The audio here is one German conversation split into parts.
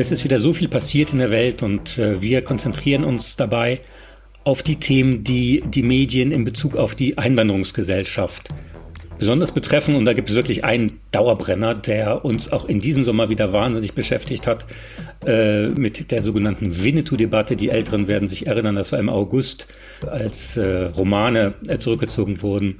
Es ist wieder so viel passiert in der Welt und äh, wir konzentrieren uns dabei auf die Themen, die die Medien in Bezug auf die Einwanderungsgesellschaft besonders betreffen. Und da gibt es wirklich einen Dauerbrenner, der uns auch in diesem Sommer wieder wahnsinnig beschäftigt hat, äh, mit der sogenannten Winnetou-Debatte. Die Älteren werden sich erinnern, das war im August, als äh, Romane äh, zurückgezogen wurden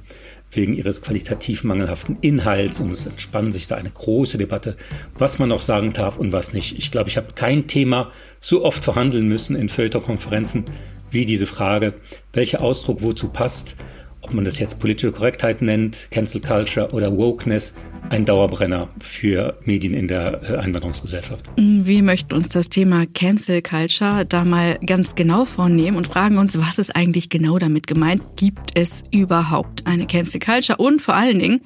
wegen ihres qualitativ mangelhaften Inhalts. Und es entspann sich da eine große Debatte, was man noch sagen darf und was nicht. Ich glaube, ich habe kein Thema so oft verhandeln müssen in Feuilleton-Konferenzen wie diese Frage, welcher Ausdruck wozu passt, ob man das jetzt politische Korrektheit nennt, Cancel Culture oder Wokeness, ein Dauerbrenner für Medien in der äh, Einwanderungsgesellschaft. Wir möchten uns das Thema Cancel Culture da mal ganz genau vornehmen und fragen uns, was ist eigentlich genau damit gemeint? Gibt es überhaupt eine Cancel Culture? Und vor allen Dingen,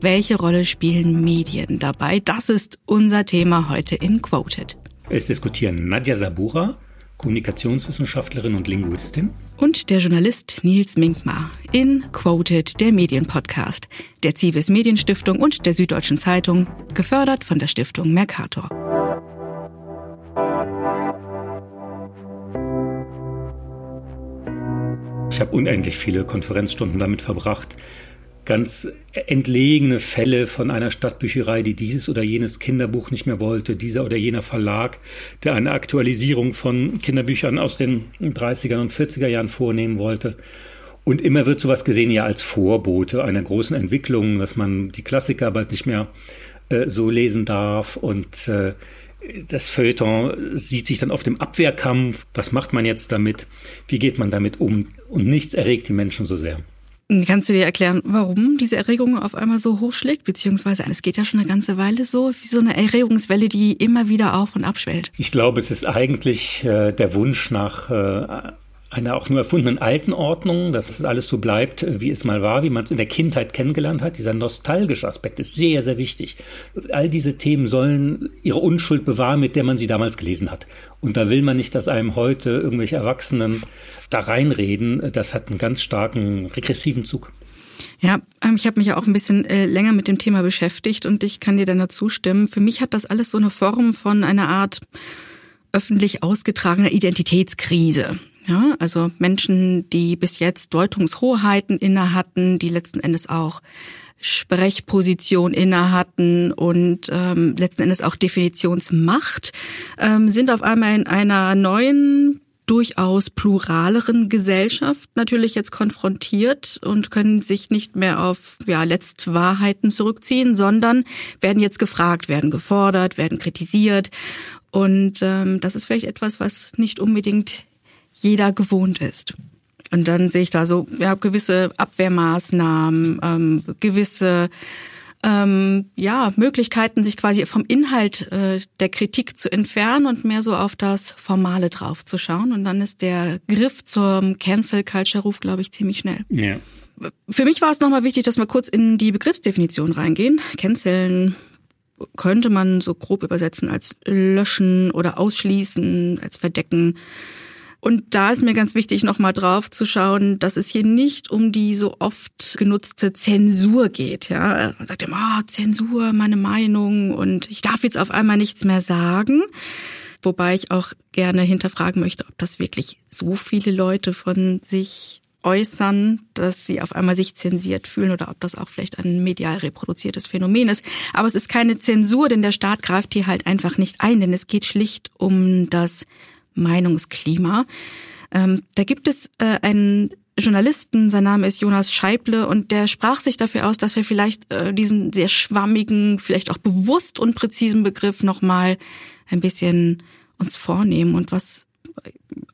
welche Rolle spielen Medien dabei? Das ist unser Thema heute in Quoted. Es diskutieren Nadja Sabura, Kommunikationswissenschaftlerin und Linguistin. Und der Journalist Nils Minkmar in Quoted, der Medienpodcast der Civis Medienstiftung und der Süddeutschen Zeitung, gefördert von der Stiftung Mercator. Ich habe unendlich viele Konferenzstunden damit verbracht, ganz entlegene Fälle von einer Stadtbücherei, die dieses oder jenes Kinderbuch nicht mehr wollte, dieser oder jener Verlag, der eine Aktualisierung von Kinderbüchern aus den 30er und 40er Jahren vornehmen wollte. Und immer wird sowas gesehen ja als Vorbote einer großen Entwicklung, dass man die Klassiker bald nicht mehr äh, so lesen darf und äh, das Feuilleton sieht sich dann auf dem Abwehrkampf. Was macht man jetzt damit? Wie geht man damit um? Und nichts erregt die Menschen so sehr. Kannst du dir erklären, warum diese Erregung auf einmal so hochschlägt? Beziehungsweise es geht ja schon eine ganze Weile so, wie so eine Erregungswelle, die immer wieder auf und abschwellt. Ich glaube, es ist eigentlich äh, der Wunsch nach äh, einer auch nur erfundenen alten Ordnung, dass es alles so bleibt, äh, wie es mal war, wie man es in der Kindheit kennengelernt hat. Dieser nostalgische Aspekt ist sehr, sehr wichtig. All diese Themen sollen ihre Unschuld bewahren, mit der man sie damals gelesen hat. Und da will man nicht, dass einem heute irgendwelche Erwachsenen da reinreden. Das hat einen ganz starken regressiven Zug. Ja, ähm, ich habe mich ja auch ein bisschen äh, länger mit dem Thema beschäftigt und ich kann dir dann dazu stimmen. Für mich hat das alles so eine Form von einer Art öffentlich ausgetragener Identitätskrise. Ja, also Menschen, die bis jetzt Deutungshoheiten inne hatten, die letzten Endes auch Sprechposition inne hatten und ähm, letzten Endes auch Definitionsmacht, ähm, sind auf einmal in einer neuen durchaus pluraleren Gesellschaft natürlich jetzt konfrontiert und können sich nicht mehr auf ja, Letztwahrheiten zurückziehen, sondern werden jetzt gefragt, werden gefordert, werden kritisiert. Und ähm, das ist vielleicht etwas, was nicht unbedingt jeder gewohnt ist. Und dann sehe ich da so ja, gewisse Abwehrmaßnahmen, ähm, gewisse ähm, ja Möglichkeiten, sich quasi vom Inhalt äh, der Kritik zu entfernen und mehr so auf das Formale draufzuschauen. Und dann ist der Griff zum Cancel Culture Ruf, glaube ich, ziemlich schnell. Ja. Für mich war es nochmal wichtig, dass wir kurz in die Begriffsdefinition reingehen. Canceln könnte man so grob übersetzen als löschen oder ausschließen, als verdecken. Und da ist mir ganz wichtig, nochmal drauf zu schauen, dass es hier nicht um die so oft genutzte Zensur geht. Ja, man sagt immer, oh, Zensur, meine Meinung und ich darf jetzt auf einmal nichts mehr sagen. Wobei ich auch gerne hinterfragen möchte, ob das wirklich so viele Leute von sich äußern, dass sie auf einmal sich zensiert fühlen oder ob das auch vielleicht ein medial reproduziertes Phänomen ist. Aber es ist keine Zensur, denn der Staat greift hier halt einfach nicht ein, denn es geht schlicht um das Meinungsklima. Ähm, da gibt es äh, einen Journalisten, sein Name ist Jonas Scheible und der sprach sich dafür aus, dass wir vielleicht äh, diesen sehr schwammigen, vielleicht auch bewusst unpräzisen Begriff nochmal ein bisschen uns vornehmen und was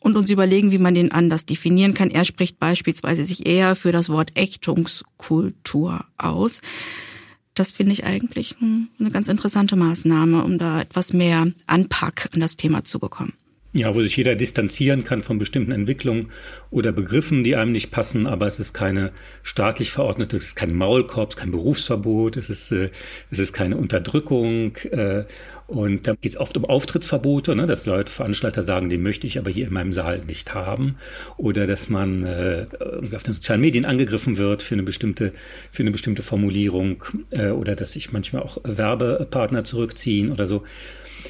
und uns überlegen, wie man den anders definieren kann. Er spricht beispielsweise sich eher für das Wort Ächtungskultur aus. Das finde ich eigentlich eine ganz interessante Maßnahme, um da etwas mehr Anpack an das Thema zu bekommen. Ja, wo sich jeder distanzieren kann von bestimmten Entwicklungen oder Begriffen, die einem nicht passen, aber es ist keine staatlich verordnete, es ist kein Maulkorb, kein Berufsverbot, es ist, äh, es ist keine Unterdrückung. Äh, Und da geht es oft um Auftrittsverbote, ne, dass Leute, Veranstalter sagen, den möchte ich aber hier in meinem Saal nicht haben. Oder dass man äh, auf den sozialen Medien angegriffen wird für eine bestimmte, für eine bestimmte Formulierung. Äh, oder dass sich manchmal auch Werbepartner zurückziehen oder so.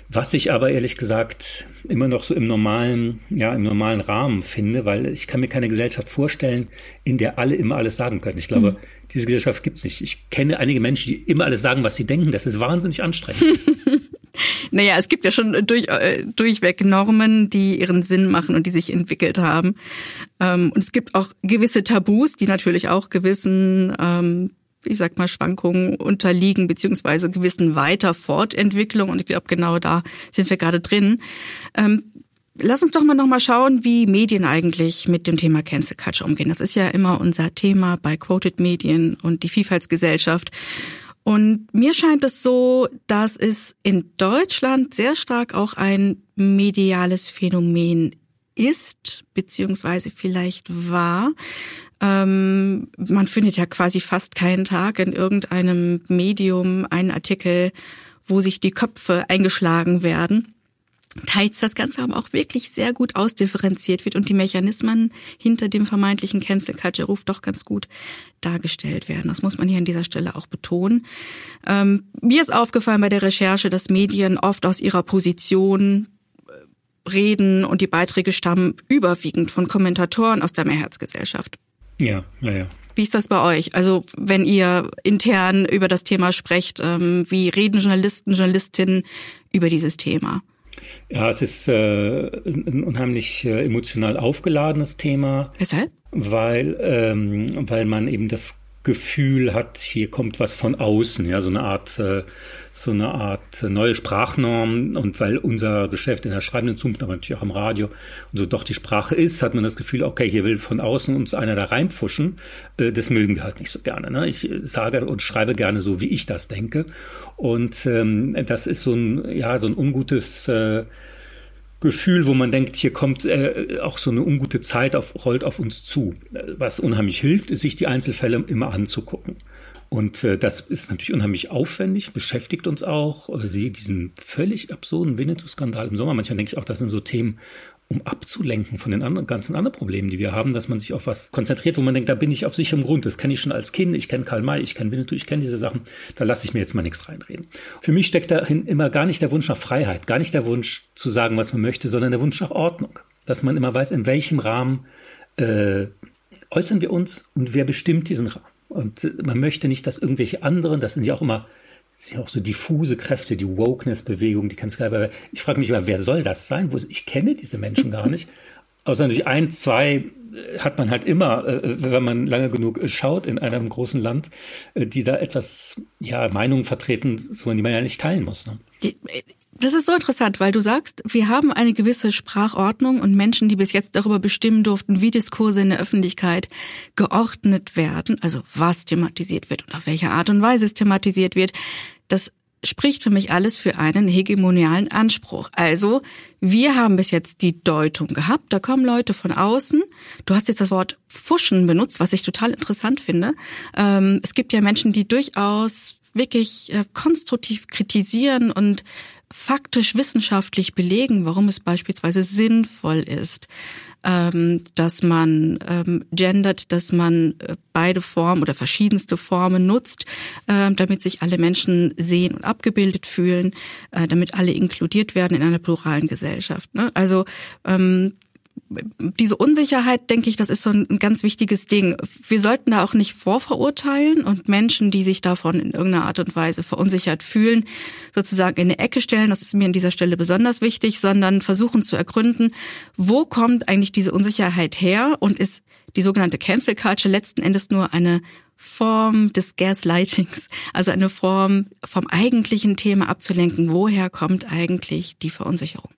Was ich aber ehrlich gesagt immer noch so im normalen, ja, im normalen Rahmen finde, weil ich kann mir keine Gesellschaft vorstellen, in der alle immer alles sagen können. Ich glaube, mhm. diese Gesellschaft gibt es nicht. Ich kenne einige Menschen, die immer alles sagen, was sie denken. Das ist wahnsinnig anstrengend. naja, es gibt ja schon durch, äh, durchweg Normen, die ihren Sinn machen und die sich entwickelt haben. Ähm, und es gibt auch gewisse Tabus, die natürlich auch gewissen ähm, ich sag mal, Schwankungen unterliegen, beziehungsweise gewissen weiter Fortentwicklung. Und ich glaube, genau da sind wir gerade drin. Ähm, lass uns doch mal nochmal schauen, wie Medien eigentlich mit dem Thema Cancel Culture umgehen. Das ist ja immer unser Thema bei Quoted Medien und die Vielfaltsgesellschaft. Und mir scheint es so, dass es in Deutschland sehr stark auch ein mediales Phänomen ist, beziehungsweise vielleicht war. Ähm, man findet ja quasi fast keinen Tag in irgendeinem Medium einen Artikel, wo sich die Köpfe eingeschlagen werden. Teils das Ganze aber auch wirklich sehr gut ausdifferenziert wird und die Mechanismen hinter dem vermeintlichen Cancel Culture Ruf doch ganz gut dargestellt werden. Das muss man hier an dieser Stelle auch betonen. Ähm, mir ist aufgefallen bei der Recherche, dass Medien oft aus ihrer Position äh, reden und die Beiträge stammen überwiegend von Kommentatoren aus der Mehrheitsgesellschaft. Ja, ja, ja. Wie ist das bei euch? Also wenn ihr intern über das Thema sprecht, ähm, wie reden Journalisten, Journalistinnen über dieses Thema? Ja, es ist äh, ein unheimlich äh, emotional aufgeladenes Thema. Weshalb? Weil, ähm, weil man eben das Gefühl hat, hier kommt was von außen, ja, so eine Art, äh, so eine Art neue Sprachnorm. Und weil unser Geschäft in der schreibenden Zunft, aber natürlich auch im Radio und so doch die Sprache ist, hat man das Gefühl, okay, hier will von außen uns einer da reinpfuschen. Äh, das mögen wir halt nicht so gerne. Ne? Ich sage und schreibe gerne so, wie ich das denke. Und ähm, das ist so ein, ja, so ein ungutes äh, Gefühl, wo man denkt, hier kommt äh, auch so eine ungute Zeit auf, rollt auf uns zu. Was unheimlich hilft, ist, sich die Einzelfälle immer anzugucken. Und äh, das ist natürlich unheimlich aufwendig, beschäftigt uns auch. Äh, sie, diesen völlig absurden Winnetou-Skandal im Sommer, manchmal denke ich auch, das sind so Themen, um abzulenken von den anderen, ganzen anderen Problemen, die wir haben, dass man sich auf was konzentriert, wo man denkt, da bin ich auf sicherem Grund. Das kenne ich schon als Kind, ich kenne Karl May, ich kenne Winnetou, ich kenne diese Sachen, da lasse ich mir jetzt mal nichts reinreden. Für mich steckt dahin immer gar nicht der Wunsch nach Freiheit, gar nicht der Wunsch zu sagen, was man möchte, sondern der Wunsch nach Ordnung. Dass man immer weiß, in welchem Rahmen äh, äußern wir uns und wer bestimmt diesen Rahmen. Und äh, man möchte nicht, dass irgendwelche anderen, das sind ja auch immer das sind ja auch so diffuse Kräfte, die Wokeness-Bewegung, die kannst du aber ich frage mich immer, wer soll das sein? Wo, ich kenne diese Menschen gar nicht. Außer natürlich ein, zwei äh, hat man halt immer, äh, wenn man lange genug schaut in einem großen Land, äh, die da etwas, ja, Meinungen vertreten, so die man ja nicht teilen muss. Ne? Das ist so interessant, weil du sagst, wir haben eine gewisse Sprachordnung und Menschen, die bis jetzt darüber bestimmen durften, wie Diskurse in der Öffentlichkeit geordnet werden, also was thematisiert wird und auf welche Art und Weise es thematisiert wird, das spricht für mich alles für einen hegemonialen Anspruch. Also, wir haben bis jetzt die Deutung gehabt, da kommen Leute von außen. Du hast jetzt das Wort Fuschen benutzt, was ich total interessant finde. Ähm, es gibt ja Menschen, die durchaus wirklich äh, konstruktiv kritisieren und faktisch wissenschaftlich belegen, warum es beispielsweise sinnvoll ist, ähm, dass man ähm, gendert, dass man äh, beide Formen oder verschiedenste Formen nutzt, äh, damit sich alle Menschen sehen und abgebildet fühlen, äh, damit alle inkludiert werden in einer pluralen Gesellschaft. Ne? Also ähm, diese Unsicherheit, denke ich, das ist so ein ganz wichtiges Ding. Wir sollten da auch nicht vorverurteilen und Menschen, die sich davon in irgendeiner Art und Weise verunsichert fühlen, sozusagen in eine Ecke stellen. Das ist mir an dieser Stelle besonders wichtig, sondern versuchen zu ergründen, wo kommt eigentlich diese Unsicherheit her und ist die sogenannte Cancel Culture letzten Endes nur eine Form des Gaslightings, also eine Form vom eigentlichen Thema abzulenken. Woher kommt eigentlich die Verunsicherung?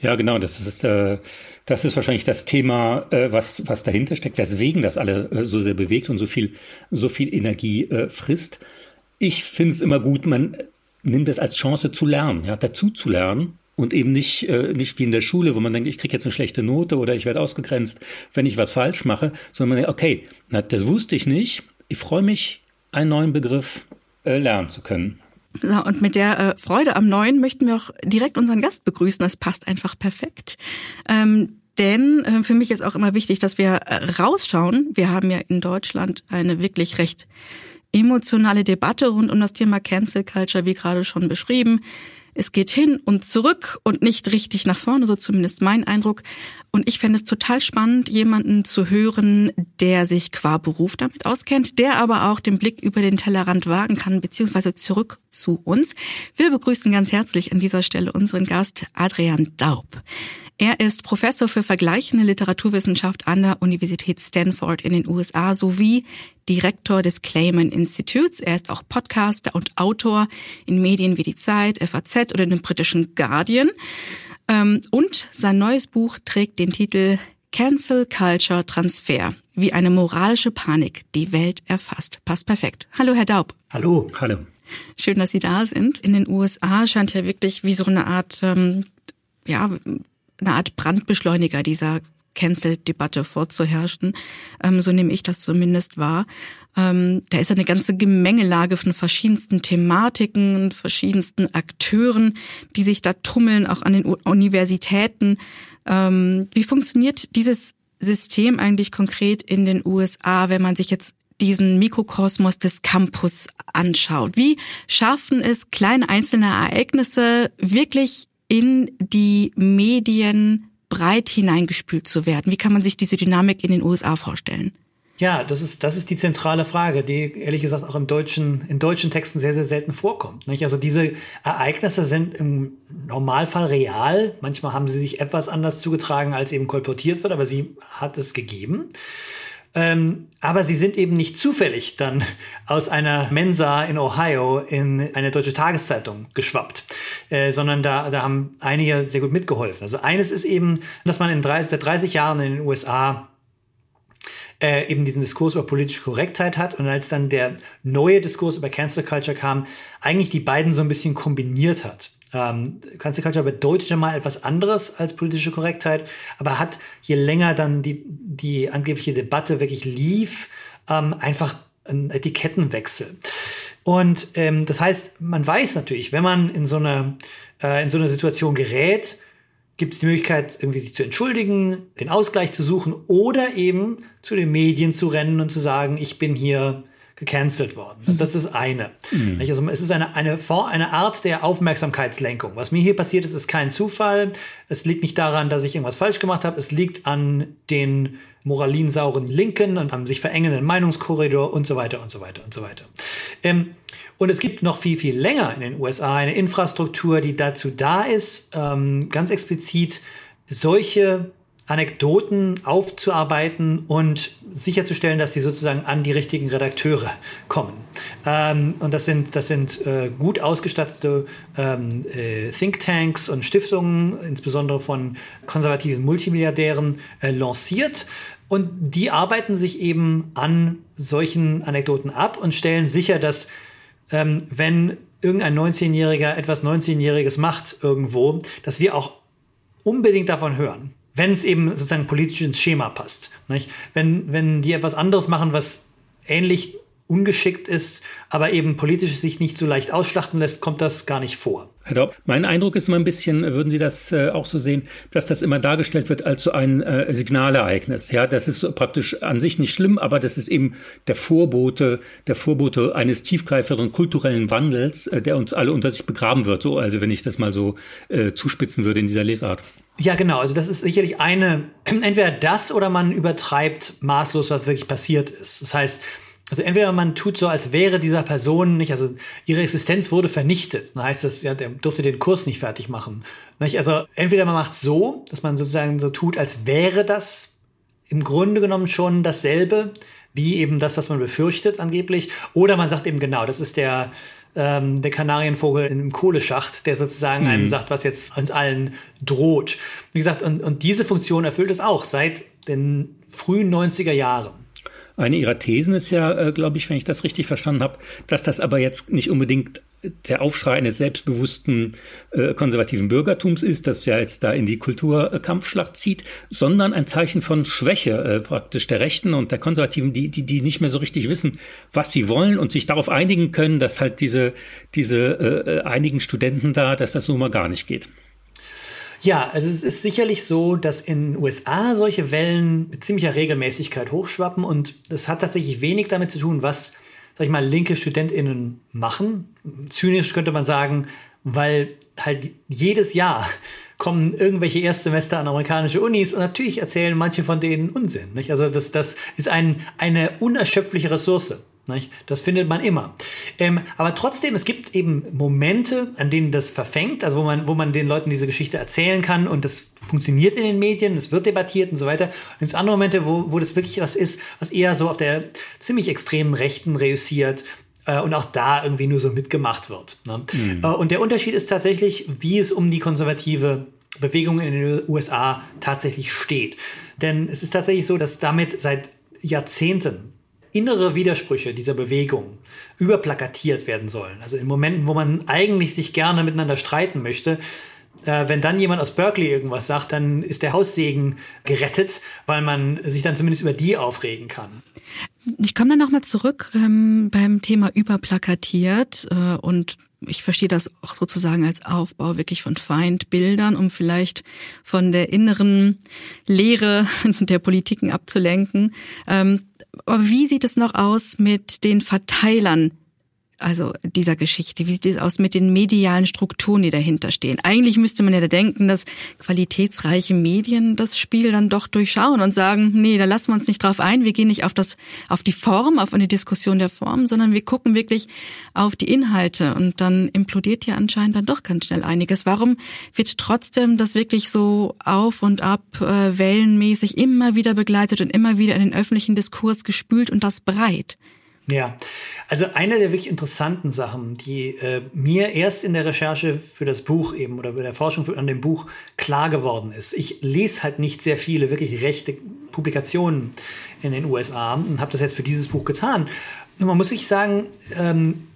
Ja, genau, das ist, äh, das ist wahrscheinlich das Thema, äh, was, was dahinter steckt, weswegen das alle äh, so sehr bewegt und so viel, so viel Energie äh, frisst. Ich finde es immer gut, man nimmt es als Chance zu lernen, ja, dazu zu lernen und eben nicht, äh, nicht wie in der Schule, wo man denkt, ich kriege jetzt eine schlechte Note oder ich werde ausgegrenzt, wenn ich was falsch mache, sondern man denkt, okay, na, das wusste ich nicht, ich freue mich, einen neuen Begriff äh, lernen zu können. Und mit der äh, Freude am Neuen möchten wir auch direkt unseren Gast begrüßen. Das passt einfach perfekt. Ähm, denn äh, für mich ist auch immer wichtig, dass wir äh, rausschauen. Wir haben ja in Deutschland eine wirklich recht emotionale Debatte rund um das Thema Cancel Culture, wie gerade schon beschrieben. Es geht hin und zurück und nicht richtig nach vorne, so zumindest mein Eindruck. Und ich fände es total spannend, jemanden zu hören, der sich qua Beruf damit auskennt, der aber auch den Blick über den Tellerrand wagen kann, beziehungsweise zurück zu uns. Wir begrüßen ganz herzlich an dieser Stelle unseren Gast Adrian Daub. Er ist Professor für vergleichende Literaturwissenschaft an der Universität Stanford in den USA sowie Direktor des Clayman Institutes. Er ist auch Podcaster und Autor in Medien wie die Zeit, FAZ oder dem britischen Guardian. Ähm, und sein neues Buch trägt den Titel Cancel Culture Transfer, wie eine moralische Panik die Welt erfasst. Passt perfekt. Hallo, Herr Daub. Hallo. Hallo. Schön, dass Sie da sind. In den USA scheint ja wirklich wie so eine Art, ähm, ja, eine Art Brandbeschleuniger dieser Cancel-Debatte vorzuherrschen. Ähm, so nehme ich das zumindest wahr. Ähm, da ist eine ganze Gemengelage von verschiedensten Thematiken, verschiedensten Akteuren, die sich da tummeln, auch an den Universitäten. Ähm, wie funktioniert dieses System eigentlich konkret in den USA, wenn man sich jetzt diesen Mikrokosmos des Campus anschaut? Wie schaffen es kleine einzelne Ereignisse wirklich in die Medien breit hineingespült zu werden? Wie kann man sich diese Dynamik in den USA vorstellen? Ja, das ist, das ist die zentrale Frage, die ehrlich gesagt auch im deutschen, in deutschen Texten sehr, sehr selten vorkommt. Nicht? Also diese Ereignisse sind im Normalfall real. Manchmal haben sie sich etwas anders zugetragen, als eben kolportiert wird, aber sie hat es gegeben. Ähm, aber sie sind eben nicht zufällig dann aus einer Mensa in Ohio in eine deutsche Tageszeitung geschwappt, äh, sondern da, da haben einige sehr gut mitgeholfen. Also eines ist eben, dass man in 30, seit 30 Jahren in den USA äh, eben diesen Diskurs über politische Korrektheit hat und als dann der neue Diskurs über Cancel Culture kam, eigentlich die beiden so ein bisschen kombiniert hat. Ähm, Cancel Culture bedeutet ja mal etwas anderes als politische Korrektheit, aber hat, je länger dann die, die angebliche Debatte wirklich lief, ähm, einfach einen Etikettenwechsel. Und ähm, das heißt, man weiß natürlich, wenn man in so eine, äh, in so eine Situation gerät, gibt es die Möglichkeit, irgendwie sich zu entschuldigen, den Ausgleich zu suchen oder eben zu den Medien zu rennen und zu sagen, ich bin hier gecancelt worden. Also das ist eine. Mhm. Also es ist eine, eine, eine Art der Aufmerksamkeitslenkung. Was mir hier passiert ist, ist kein Zufall. Es liegt nicht daran, dass ich irgendwas falsch gemacht habe. Es liegt an den moralinsauren Linken und am sich verengenden Meinungskorridor und so weiter und so weiter und so weiter. Ähm, und es gibt noch viel, viel länger in den USA eine Infrastruktur, die dazu da ist, ähm, ganz explizit solche Anekdoten aufzuarbeiten und sicherzustellen, dass sie sozusagen an die richtigen Redakteure kommen. Ähm, und das sind, das sind äh, gut ausgestattete ähm, äh, Thinktanks und Stiftungen, insbesondere von konservativen Multimilliardären, äh, lanciert. Und die arbeiten sich eben an solchen Anekdoten ab und stellen sicher, dass ähm, wenn irgendein 19-Jähriger etwas 19-Jähriges macht irgendwo, dass wir auch unbedingt davon hören wenn es eben sozusagen politisch ins Schema passt. Nicht? Wenn, wenn die etwas anderes machen, was ähnlich ungeschickt ist, aber eben politisch sich nicht so leicht ausschlachten lässt, kommt das gar nicht vor. Herr Daub, mein Eindruck ist immer ein bisschen, würden Sie das äh, auch so sehen, dass das immer dargestellt wird als so ein äh, Signalereignis. Ja, das ist praktisch an sich nicht schlimm, aber das ist eben der Vorbote, der Vorbote eines tiefgreiferen kulturellen Wandels, äh, der uns alle unter sich begraben wird. So, also wenn ich das mal so äh, zuspitzen würde in dieser Lesart. Ja, genau. Also das ist sicherlich eine, entweder das oder man übertreibt maßlos, was wirklich passiert ist. Das heißt, also entweder man tut so, als wäre dieser Person nicht, also ihre Existenz wurde vernichtet. Dann heißt das, ja, der durfte den Kurs nicht fertig machen. Also entweder man macht so, dass man sozusagen so tut, als wäre das im Grunde genommen schon dasselbe, wie eben das, was man befürchtet angeblich. Oder man sagt eben genau, das ist der, ähm, der Kanarienvogel im Kohleschacht, der sozusagen mhm. einem sagt, was jetzt uns allen droht. Wie gesagt, und, und diese Funktion erfüllt es auch seit den frühen 90er Jahren. Eine ihrer Thesen ist ja, äh, glaube ich, wenn ich das richtig verstanden habe, dass das aber jetzt nicht unbedingt der Aufschrei eines selbstbewussten äh, konservativen Bürgertums ist, das ja jetzt da in die Kulturkampfschlacht zieht, sondern ein Zeichen von Schwäche äh, praktisch der Rechten und der Konservativen, die, die, die nicht mehr so richtig wissen, was sie wollen und sich darauf einigen können, dass halt diese, diese äh, einigen Studenten da, dass das so mal gar nicht geht. Ja, also es ist sicherlich so, dass in den USA solche Wellen mit ziemlicher Regelmäßigkeit hochschwappen und es hat tatsächlich wenig damit zu tun, was sag ich mal, linke StudentInnen machen. Zynisch könnte man sagen, weil halt jedes Jahr kommen irgendwelche Erstsemester an amerikanische Unis und natürlich erzählen manche von denen Unsinn. Nicht? Also das, das ist ein, eine unerschöpfliche Ressource. Nicht? Das findet man immer. Ähm, aber trotzdem, es gibt eben Momente, an denen das verfängt, also wo man, wo man den Leuten diese Geschichte erzählen kann und das funktioniert in den Medien, es wird debattiert und so weiter. Und es andere Momente, wo, wo das wirklich was ist, was eher so auf der ziemlich extremen Rechten reüssiert äh, und auch da irgendwie nur so mitgemacht wird. Ne? Mhm. Äh, und der Unterschied ist tatsächlich, wie es um die konservative Bewegung in den USA tatsächlich steht. Denn es ist tatsächlich so, dass damit seit Jahrzehnten innere Widersprüche dieser Bewegung überplakatiert werden sollen. Also in Momenten, wo man eigentlich sich gerne miteinander streiten möchte, äh, wenn dann jemand aus Berkeley irgendwas sagt, dann ist der Haussegen gerettet, weil man sich dann zumindest über die aufregen kann. Ich komme dann nochmal zurück ähm, beim Thema überplakatiert äh, und ich verstehe das auch sozusagen als Aufbau wirklich von Feindbildern, um vielleicht von der inneren Lehre der Politiken abzulenken. Ähm, wie sieht es noch aus mit den Verteilern also dieser Geschichte? Wie sieht es aus mit den medialen Strukturen, die dahinter stehen? Eigentlich müsste man ja da denken, dass qualitätsreiche Medien das Spiel dann doch durchschauen und sagen, nee, da lassen wir uns nicht drauf ein, wir gehen nicht auf das, auf die Form, auf eine Diskussion der Form, sondern wir gucken wirklich auf die Inhalte und dann implodiert ja anscheinend dann doch ganz schnell einiges. Warum wird trotzdem das wirklich so auf und ab äh, wellenmäßig immer wieder begleitet und immer wieder in den öffentlichen Diskurs gespült und das breit? Ja, also eine der wirklich interessanten Sachen, die äh, mir erst in der Recherche für das Buch eben oder bei der Forschung an dem Buch klar geworden ist. Ich lese halt nicht sehr viele wirklich rechte Publikationen in den USA und habe das jetzt für dieses Buch getan. Und man muss wirklich sagen, ähm,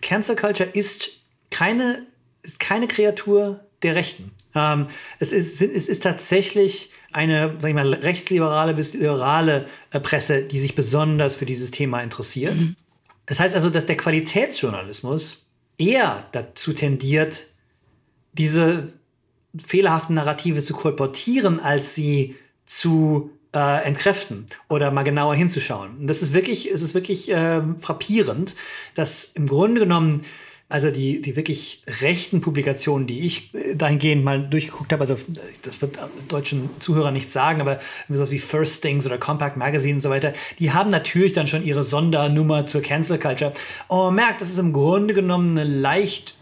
Cancel Culture ist keine, ist keine Kreatur der Rechten. Ähm, es, ist, es ist tatsächlich eine, sag ich mal, rechtsliberale bis liberale äh, Presse, die sich besonders für dieses Thema interessiert. Mhm. Das heißt also, dass der Qualitätsjournalismus eher dazu tendiert, diese fehlerhaften Narrative zu kolportieren, als sie zu äh, entkräften oder mal genauer hinzuschauen. Und das ist wirklich, es ist wirklich äh, frappierend, dass im Grunde genommen also die, die wirklich rechten Publikationen, die ich äh, dahingehend mal durchgeguckt habe, also das wird deutschen Zuhörern nichts sagen, aber so wie First Things oder Compact Magazine und so weiter, die haben natürlich dann schon ihre Sondernummer zur Cancel Culture. Und man merkt, das ist im Grunde genommen eine leicht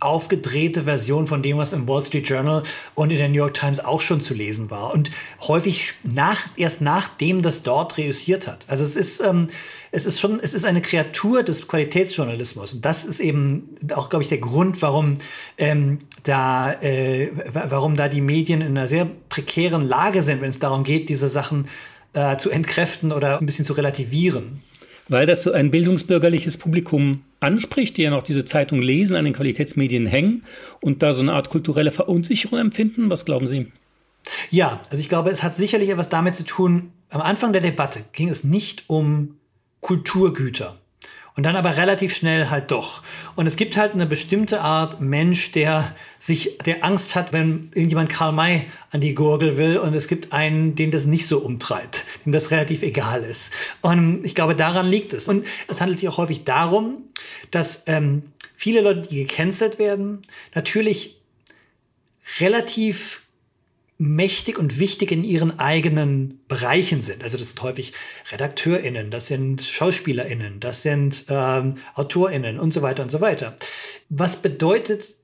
aufgedrehte Version von dem, was im Wall Street Journal und in der New York Times auch schon zu lesen war. Und häufig nach, erst nachdem das dort reüssiert hat. Also es ist, ähm, es ist schon, es ist eine Kreatur des Qualitätsjournalismus. Und das ist eben auch, glaube ich, der Grund, warum ähm, da, äh, warum da die Medien in einer sehr prekären Lage sind, wenn es darum geht, diese Sachen äh, zu entkräften oder ein bisschen zu relativieren weil das so ein bildungsbürgerliches Publikum anspricht, die ja noch diese Zeitung lesen, an den Qualitätsmedien hängen und da so eine Art kulturelle Verunsicherung empfinden? Was glauben Sie? Ja, also ich glaube, es hat sicherlich etwas damit zu tun, am Anfang der Debatte ging es nicht um Kulturgüter. Und dann aber relativ schnell halt doch. Und es gibt halt eine bestimmte Art Mensch, der sich, der Angst hat, wenn irgendjemand Karl May an die Gurgel will. Und es gibt einen, den das nicht so umtreibt, dem das relativ egal ist. Und ich glaube, daran liegt es. Und es handelt sich auch häufig darum, dass ähm, viele Leute, die gecancelt werden, natürlich relativ mächtig und wichtig in ihren eigenen Bereichen sind. Also das sind häufig RedakteurInnen, das sind SchauspielerInnen, das sind ähm, AutorInnen und so weiter und so weiter. Was bedeutet,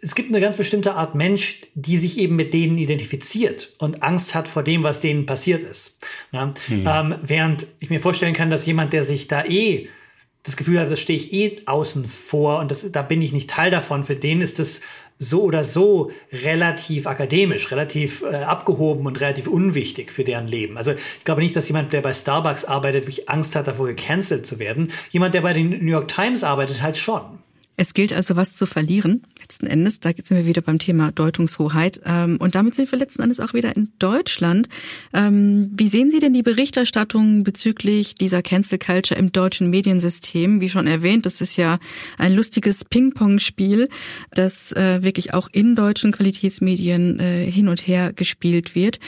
es gibt eine ganz bestimmte Art Mensch, die sich eben mit denen identifiziert und Angst hat vor dem, was denen passiert ist. Ja? Hm. Ähm, während ich mir vorstellen kann, dass jemand, der sich da eh das Gefühl hat, da stehe ich eh außen vor und das, da bin ich nicht Teil davon, für den ist das so oder so relativ akademisch, relativ äh, abgehoben und relativ unwichtig für deren Leben. Also ich glaube nicht, dass jemand, der bei Starbucks arbeitet, wirklich Angst hat, davor gecancelt zu werden. Jemand, der bei den New York Times arbeitet, halt schon. Es gilt also was zu verlieren letzten Endes, da sind wir wieder beim Thema Deutungshoheit. Ähm, und damit sind wir letzten Endes auch wieder in Deutschland. Ähm, wie sehen Sie denn die Berichterstattung bezüglich dieser Cancel Culture im deutschen Mediensystem? Wie schon erwähnt, das ist ja ein lustiges Ping-Pong-Spiel, das äh, wirklich auch in deutschen Qualitätsmedien äh, hin und her gespielt wird.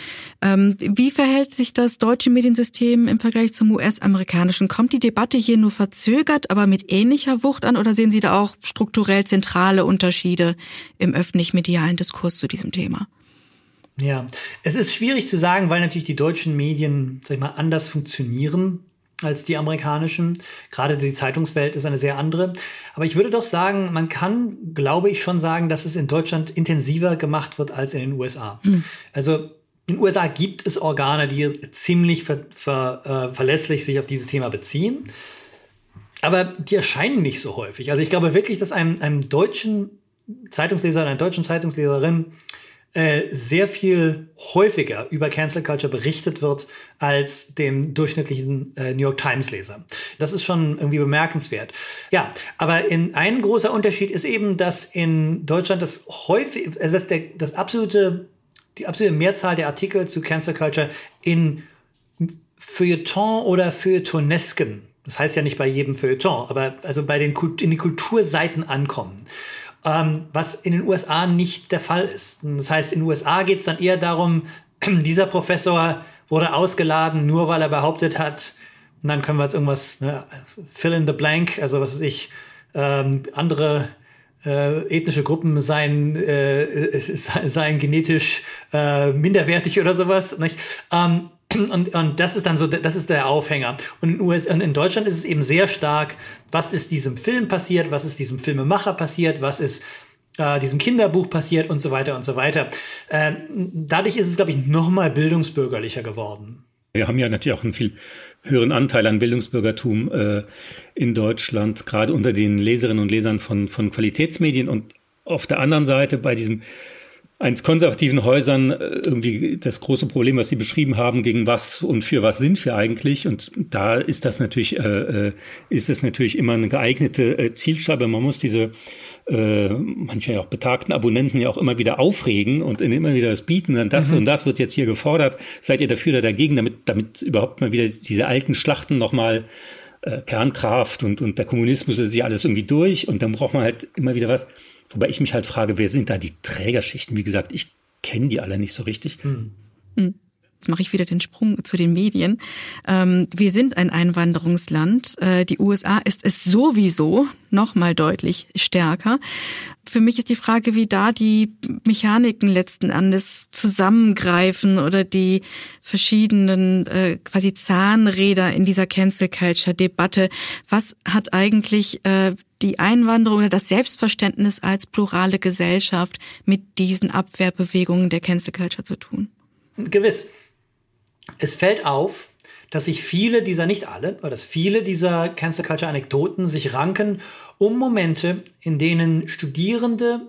Ähm, wie verhält sich das deutsche Mediensystem im Vergleich zum US-amerikanischen? Kommt die Debatte hier nur verzögert, aber mit ähnlicher Wucht an oder sehen Sie da auch strukturell zentrale Unterschiede? Unterschiede im öffentlich-medialen Diskurs zu diesem Thema? Ja, es ist schwierig zu sagen, weil natürlich die deutschen Medien, sag ich mal, anders funktionieren als die amerikanischen. Gerade die Zeitungswelt ist eine sehr andere. Aber ich würde doch sagen, man kann, glaube ich, schon sagen, dass es in Deutschland intensiver gemacht wird als in den USA. Mhm. Also in den USA gibt es Organe, die ziemlich ver, ver, äh, verlässlich sich auf dieses Thema beziehen. Aber die erscheinen nicht so häufig. Also ich glaube wirklich, dass einem, einem deutschen Zeitungsleser, einer deutschen Zeitungsleserin äh, sehr viel häufiger über Cancel Culture berichtet wird als dem durchschnittlichen äh, New York Times Leser. Das ist schon irgendwie bemerkenswert. Ja, aber in, ein großer Unterschied ist eben, dass in Deutschland das häufig, also dass der, das absolute, die absolute Mehrzahl der Artikel zu Cancel Culture in Feuilleton oder Feuilletonesken, das heißt ja nicht bei jedem Feuilleton, aber also bei den, in den Kulturseiten ankommen ähm, was in den USA nicht der Fall ist. Das heißt, in den USA geht es dann eher darum, dieser Professor wurde ausgeladen, nur weil er behauptet hat, und dann können wir jetzt irgendwas, ne, fill in the blank, also was weiß ich, ähm, andere äh, ethnische Gruppen seien, äh, seien genetisch äh, minderwertig oder sowas. Ähm, und, und das ist dann so, das ist der Aufhänger. Und in, US, und in Deutschland ist es eben sehr stark, was ist diesem Film passiert, was ist diesem Filmemacher passiert, was ist äh, diesem Kinderbuch passiert und so weiter und so weiter. Äh, dadurch ist es, glaube ich, noch mal bildungsbürgerlicher geworden. Wir haben ja natürlich auch einen viel höheren Anteil an Bildungsbürgertum äh, in Deutschland, gerade unter den Leserinnen und Lesern von, von Qualitätsmedien. Und auf der anderen Seite bei diesen eins konservativen Häusern äh, irgendwie das große Problem, was Sie beschrieben haben, gegen was und für was sind wir eigentlich? Und da ist das natürlich, äh, äh ist es natürlich immer eine geeignete äh, Zielscheibe. Man muss diese äh, manche auch betagten Abonnenten ja auch immer wieder aufregen und immer wieder das bieten. Dann das mhm. und das wird jetzt hier gefordert. Seid ihr dafür oder dagegen, damit, damit überhaupt mal wieder diese alten Schlachten nochmal äh, Kernkraft und, und der Kommunismus ist ja alles irgendwie durch und dann braucht man halt immer wieder was. Wobei ich mich halt frage, wer sind da die Trägerschichten? Wie gesagt, ich kenne die alle nicht so richtig. Mhm. Jetzt mache ich wieder den Sprung zu den Medien. Ähm, wir sind ein Einwanderungsland. Äh, die USA ist es sowieso noch mal deutlich stärker. Für mich ist die Frage, wie da die Mechaniken letzten Endes zusammengreifen oder die verschiedenen äh, quasi Zahnräder in dieser Cancel Culture Debatte. Was hat eigentlich äh, die Einwanderung oder das Selbstverständnis als plurale Gesellschaft mit diesen Abwehrbewegungen der Cancel Culture zu tun? Gewiss. Es fällt auf, dass sich viele dieser, nicht alle, aber dass viele dieser Cancel Culture Anekdoten sich ranken um Momente, in denen Studierende,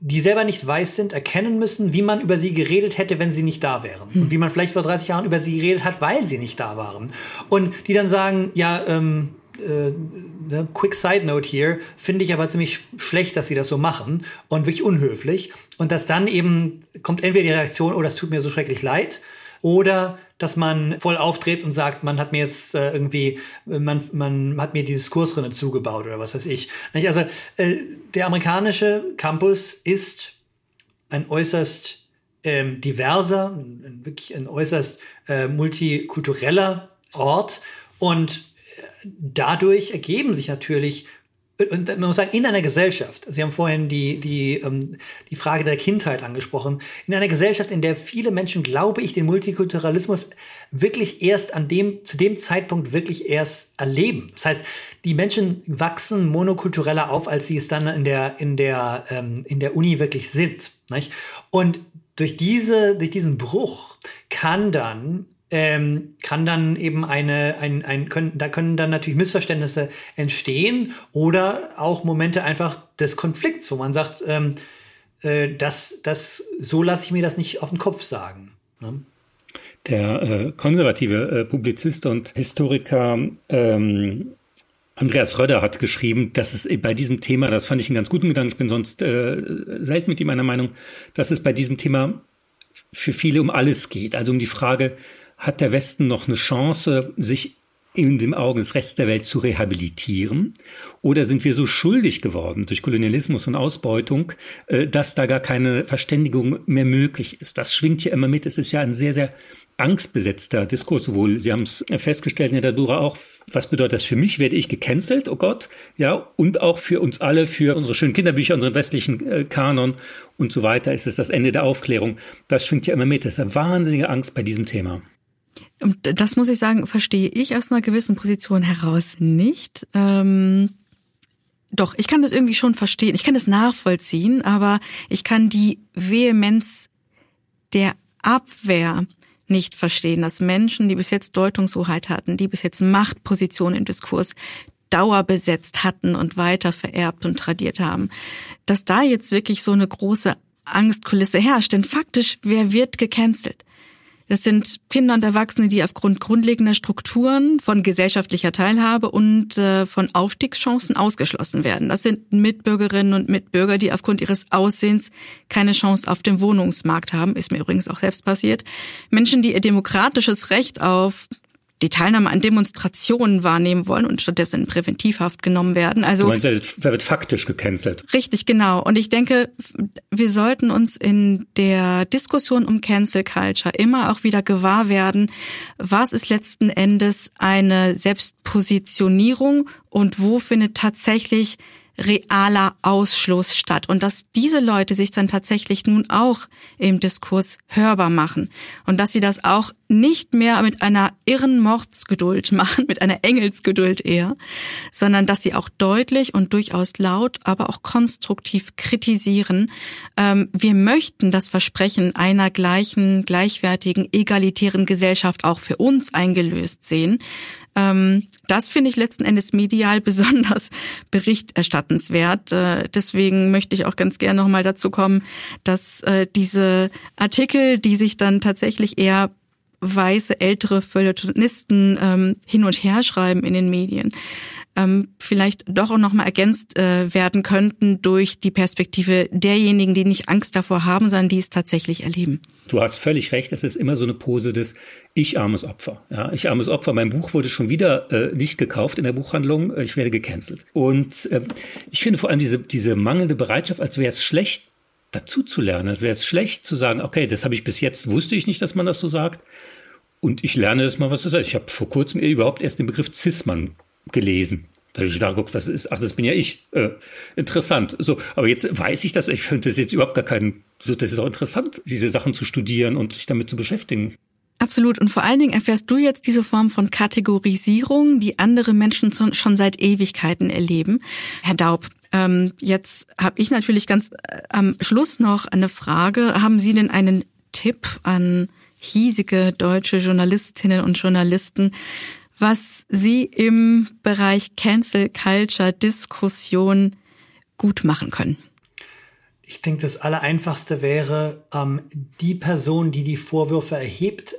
die selber nicht weiß sind, erkennen müssen, wie man über sie geredet hätte, wenn sie nicht da wären. Hm. Und wie man vielleicht vor 30 Jahren über sie geredet hat, weil sie nicht da waren. Und die dann sagen, ja, ähm, äh, ne, quick side note hier, finde ich aber ziemlich schlecht, dass sie das so machen und wirklich unhöflich. Und dass dann eben kommt entweder die Reaktion, oh, das tut mir so schrecklich leid, oder dass man voll auftritt und sagt, man hat mir jetzt äh, irgendwie, man, man hat mir die Diskursrinne zugebaut oder was weiß ich. Also äh, der amerikanische Campus ist ein äußerst ähm, diverser, wirklich ein äußerst äh, multikultureller Ort und dadurch ergeben sich natürlich und man muss sagen, in einer Gesellschaft, Sie haben vorhin die, die, ähm, die Frage der Kindheit angesprochen, in einer Gesellschaft, in der viele Menschen, glaube ich, den Multikulturalismus wirklich erst an dem, zu dem Zeitpunkt wirklich erst erleben. Das heißt, die Menschen wachsen monokultureller auf, als sie es dann in der, in der, ähm, in der Uni wirklich sind. Nicht? Und durch diese, durch diesen Bruch kann dann ähm, kann dann eben eine, ein, ein, können, da können dann natürlich Missverständnisse entstehen oder auch Momente einfach des Konflikts, wo man sagt, ähm, äh, das, das, so lasse ich mir das nicht auf den Kopf sagen. Ne? Der äh, konservative äh, Publizist und Historiker ähm, Andreas Röder hat geschrieben, dass es bei diesem Thema, das fand ich einen ganz guten Gedanken, ich bin sonst äh, selten mit ihm einer Meinung, dass es bei diesem Thema für viele um alles geht. Also um die Frage, hat der Westen noch eine Chance, sich in den Augen des Rests der Welt zu rehabilitieren? Oder sind wir so schuldig geworden durch Kolonialismus und Ausbeutung, äh, dass da gar keine Verständigung mehr möglich ist? Das schwingt ja immer mit. Es ist ja ein sehr, sehr angstbesetzter Diskurs. Sowohl, Sie haben es festgestellt in der Dura auch, was bedeutet das für mich? Werde ich gecancelt? Oh Gott. Ja, und auch für uns alle, für unsere schönen Kinderbücher, unseren westlichen äh, Kanon und so weiter ist es das Ende der Aufklärung. Das schwingt ja immer mit. Das ist eine wahnsinnige Angst bei diesem Thema. Und das muss ich sagen, verstehe ich aus einer gewissen Position heraus nicht. Ähm doch, ich kann das irgendwie schon verstehen. Ich kann das nachvollziehen, aber ich kann die Vehemenz der Abwehr nicht verstehen, dass Menschen, die bis jetzt Deutungshoheit hatten, die bis jetzt Machtpositionen im Diskurs dauerbesetzt hatten und weiter vererbt und tradiert haben, dass da jetzt wirklich so eine große Angstkulisse herrscht. Denn faktisch, wer wird gecancelt? Das sind Kinder und Erwachsene, die aufgrund grundlegender Strukturen von gesellschaftlicher Teilhabe und äh, von Aufstiegschancen ausgeschlossen werden. Das sind Mitbürgerinnen und Mitbürger, die aufgrund ihres Aussehens keine Chance auf dem Wohnungsmarkt haben. Ist mir übrigens auch selbst passiert. Menschen, die ihr demokratisches Recht auf die Teilnahme an Demonstrationen wahrnehmen wollen und stattdessen in Präventivhaft genommen werden. Also du meinst, wer wird faktisch gecancelt? Richtig, genau. Und ich denke, wir sollten uns in der Diskussion um Cancel Culture immer auch wieder gewahr werden, was ist letzten Endes eine Selbstpositionierung und wo findet tatsächlich realer Ausschluss statt und dass diese Leute sich dann tatsächlich nun auch im Diskurs hörbar machen und dass sie das auch nicht mehr mit einer irren Mordsgeduld machen, mit einer Engelsgeduld eher, sondern dass sie auch deutlich und durchaus laut, aber auch konstruktiv kritisieren. Ähm, wir möchten das Versprechen einer gleichen, gleichwertigen, egalitären Gesellschaft auch für uns eingelöst sehen. Ähm, das finde ich letzten Endes medial besonders berichterstattenswert. Äh, deswegen möchte ich auch ganz gerne nochmal dazu kommen, dass äh, diese Artikel, die sich dann tatsächlich eher weiße ältere Feuilletonisten ähm, hin und her schreiben in den Medien, ähm, vielleicht doch auch nochmal ergänzt äh, werden könnten durch die Perspektive derjenigen, die nicht Angst davor haben, sondern die es tatsächlich erleben. Du hast völlig recht, es ist immer so eine Pose des Ich armes Opfer. Ja, ich armes Opfer. Mein Buch wurde schon wieder äh, nicht gekauft in der Buchhandlung. Ich werde gecancelt. Und äh, ich finde vor allem diese, diese mangelnde Bereitschaft, als wäre es schlecht, dazu zu lernen. Als wäre es schlecht zu sagen, okay, das habe ich bis jetzt, wusste ich nicht, dass man das so sagt. Und ich lerne das mal, was das heißt. Ich habe vor kurzem überhaupt erst den Begriff Cis-Mann gelesen. Da habe ich da geguckt, was ist, ach, das bin ja ich. Äh, interessant. So, aber jetzt weiß ich das, ich finde das jetzt überhaupt gar keinen, so, das ist auch interessant, diese Sachen zu studieren und sich damit zu beschäftigen. Absolut. Und vor allen Dingen erfährst du jetzt diese Form von Kategorisierung, die andere Menschen schon seit Ewigkeiten erleben. Herr Daub, ähm, jetzt habe ich natürlich ganz äh, am Schluss noch eine Frage. Haben Sie denn einen Tipp an hiesige deutsche Journalistinnen und Journalisten, was Sie im Bereich Cancel Culture Diskussion gut machen können? Ich denke, das Allereinfachste wäre, ähm, die Person, die die Vorwürfe erhebt,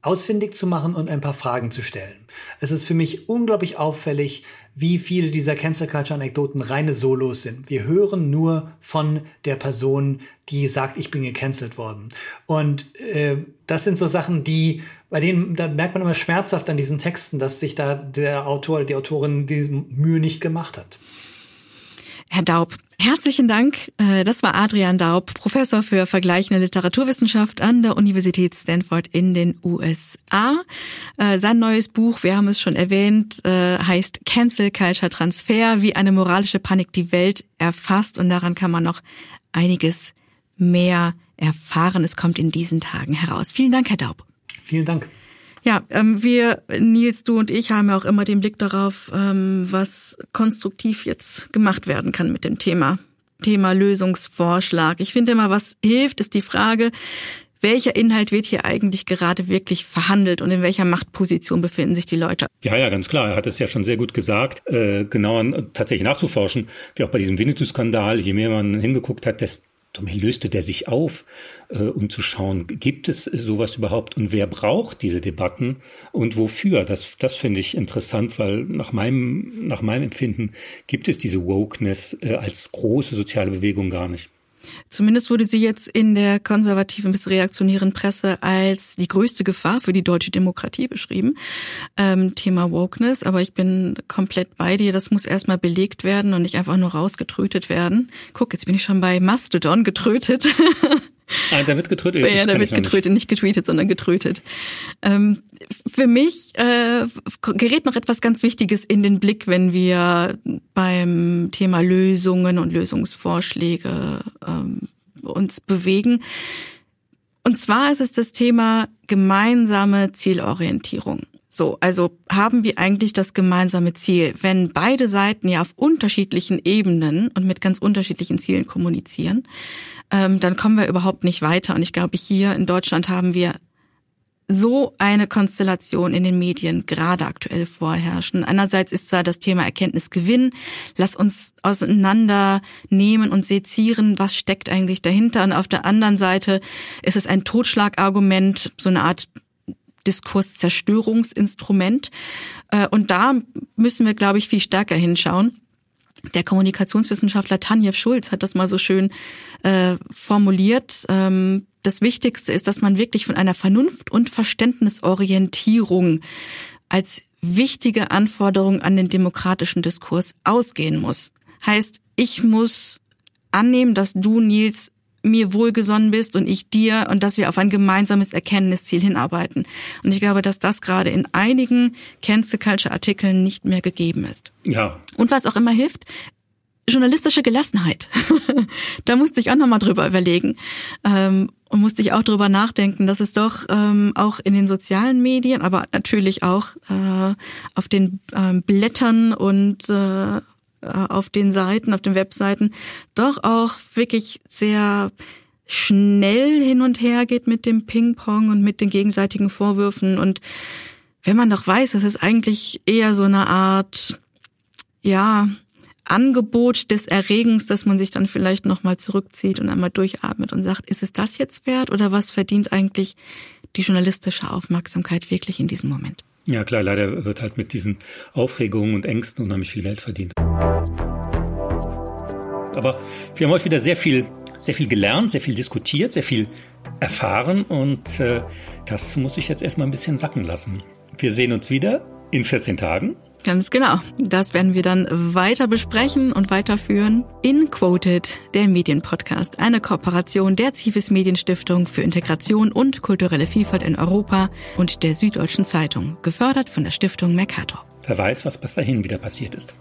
ausfindig zu machen und ein paar Fragen zu stellen. Es ist für mich unglaublich auffällig, wie viele dieser Cancel Culture Anekdoten reine Solos sind. Wir hören nur von der Person, die sagt, ich bin gecancelt worden. Und äh, das sind so Sachen, die bei denen, da merkt man immer schmerzhaft an diesen Texten, dass sich da der Autor, die Autorin diese Mühe nicht gemacht hat. Herr Daub, herzlichen Dank. Äh, das war Adrian Daub, Professor für vergleichende Literaturwissenschaft an der Universität Stanford in den USA. Äh, sein neues Buch, wir haben es schon erwähnt, äh, heißt Cancel Culture Transfer, wie eine moralische Panik die Welt erfasst. Und daran kann man noch einiges mehr erfahren. Es kommt in diesen Tagen heraus. Vielen Dank, Herr Daub. Vielen Dank. Ja, ähm, wir, Nils, du und ich haben ja auch immer den Blick darauf, ähm, was konstruktiv jetzt gemacht werden kann mit dem Thema. Thema Lösungsvorschlag. Ich finde immer, was hilft, ist die Frage, welcher Inhalt wird hier eigentlich gerade wirklich verhandelt und in welcher Machtposition befinden sich die Leute. Ja, ja, ganz klar. Er hat es ja schon sehr gut gesagt, äh, genauer tatsächlich nachzuforschen, wie auch bei diesem Winnetou-Skandal. Je mehr man hingeguckt hat, desto mehr löste der sich auf, äh, um zu schauen, gibt es sowas überhaupt und wer braucht diese Debatten und wofür? Das, das finde ich interessant, weil nach meinem, nach meinem Empfinden gibt es diese Wokeness äh, als große soziale Bewegung gar nicht. Zumindest wurde sie jetzt in der konservativen bis reaktionären Presse als die größte Gefahr für die deutsche Demokratie beschrieben. Ähm, Thema Wokeness, aber ich bin komplett bei dir. Das muss erstmal belegt werden und nicht einfach nur rausgetrötet werden. Guck, jetzt bin ich schon bei Mastodon getrötet. Ah, da wird getrötet. Ja, da wird getrötet, nicht. nicht getweetet, sondern getrötet. Ähm, für mich äh, gerät noch etwas ganz Wichtiges in den Blick, wenn wir beim Thema Lösungen und Lösungsvorschläge ähm, uns bewegen. Und zwar ist es das Thema gemeinsame Zielorientierung. So, also haben wir eigentlich das gemeinsame Ziel, wenn beide Seiten ja auf unterschiedlichen Ebenen und mit ganz unterschiedlichen Zielen kommunizieren, ähm, dann kommen wir überhaupt nicht weiter. Und ich glaube, hier in Deutschland haben wir so eine Konstellation in den Medien gerade aktuell vorherrschen. Einerseits ist da das Thema Erkenntnisgewinn. Lass uns auseinandernehmen und sezieren, was steckt eigentlich dahinter. Und auf der anderen Seite ist es ein Totschlagargument, so eine Art Diskurszerstörungsinstrument. Äh, und da müssen wir, glaube ich, viel stärker hinschauen. Der Kommunikationswissenschaftler Tanjev Schulz hat das mal so schön äh, formuliert. Ähm, das Wichtigste ist, dass man wirklich von einer Vernunft- und Verständnisorientierung als wichtige Anforderung an den demokratischen Diskurs ausgehen muss. Heißt, ich muss annehmen, dass du, Nils, mir wohlgesonnen bist und ich dir und dass wir auf ein gemeinsames Erkenntnisziel hinarbeiten. Und ich glaube, dass das gerade in einigen Cancel Culture Artikeln nicht mehr gegeben ist. Ja. Und was auch immer hilft, journalistische Gelassenheit. da musste ich auch nochmal drüber überlegen. Ähm, und musste ich auch drüber nachdenken, dass es doch ähm, auch in den sozialen Medien, aber natürlich auch äh, auf den ähm, Blättern und äh, auf den Seiten, auf den Webseiten doch auch wirklich sehr schnell hin und her geht mit dem Ping-Pong und mit den gegenseitigen Vorwürfen. Und wenn man doch weiß, dass es eigentlich eher so eine Art, ja, Angebot des Erregens, dass man sich dann vielleicht nochmal zurückzieht und einmal durchatmet und sagt, ist es das jetzt wert oder was verdient eigentlich die journalistische Aufmerksamkeit wirklich in diesem Moment? Ja klar, leider wird halt mit diesen Aufregungen und Ängsten unheimlich viel Geld verdient. Aber wir haben heute wieder sehr viel, sehr viel gelernt, sehr viel diskutiert, sehr viel erfahren und äh, das muss ich jetzt erstmal ein bisschen sacken lassen. Wir sehen uns wieder in 14 Tagen. Ganz genau. Das werden wir dann weiter besprechen und weiterführen in Quoted, der Medienpodcast, eine Kooperation der Zivis Medienstiftung für Integration und kulturelle Vielfalt in Europa und der Süddeutschen Zeitung, gefördert von der Stiftung Mercator. Wer weiß, was bis dahin wieder passiert ist.